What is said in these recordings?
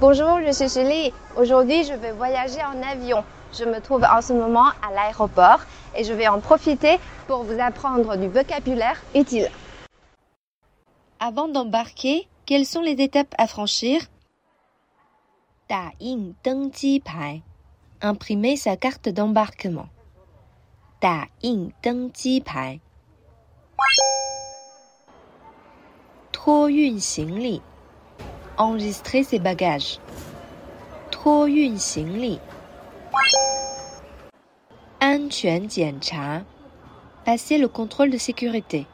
Bonjour, je suis Julie. Aujourd'hui, je vais voyager en avion. Je me trouve en ce moment à l'aéroport et je vais en profiter pour vous apprendre du vocabulaire utile. Avant d'embarquer, quelles sont les étapes à franchir? Imprimer sa carte d'embarquement. Ta Ing Teng Tipai. Trou Yun Sing Li. Enregistrer ses bagages. Trou Yun Sing Li. An Chuan Cha. Passer le contrôle de sécurité.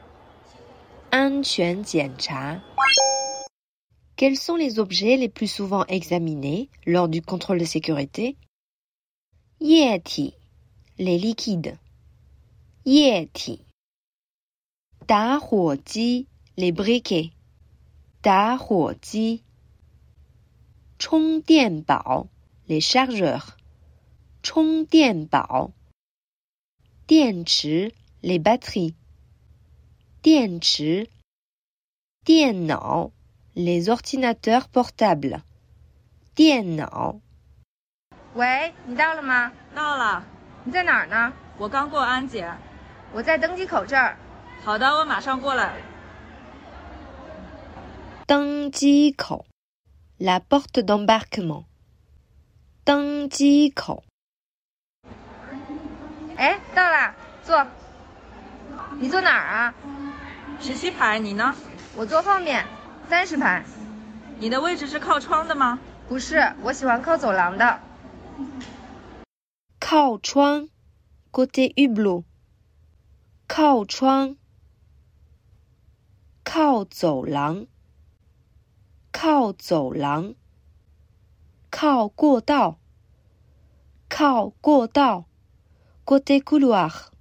An Chuan Tian Cha. Quels sont les objets les plus souvent examinés lors du contrôle de sécurité? Yiyati. Les liquides. Yeti. ji, les briquets. ji. bao, les chargeurs. 充电宝。电池 les batteries. 电池。电脑 les ordinateurs portables. 电脑。喂，你到了吗？到了。你在哪儿呢？我刚过安检。我在登机口这儿。好的，我马上过来。登机口，la porte d'embarquement。登机口。哎，到了，坐。你坐哪儿啊？十七排，你呢？我坐后面，三十排。你的位置是靠窗的吗？不是，我喜欢靠走廊的。靠窗，côté hublot。靠窗。靠走廊。靠走廊。靠过道。靠过道，côté couloir。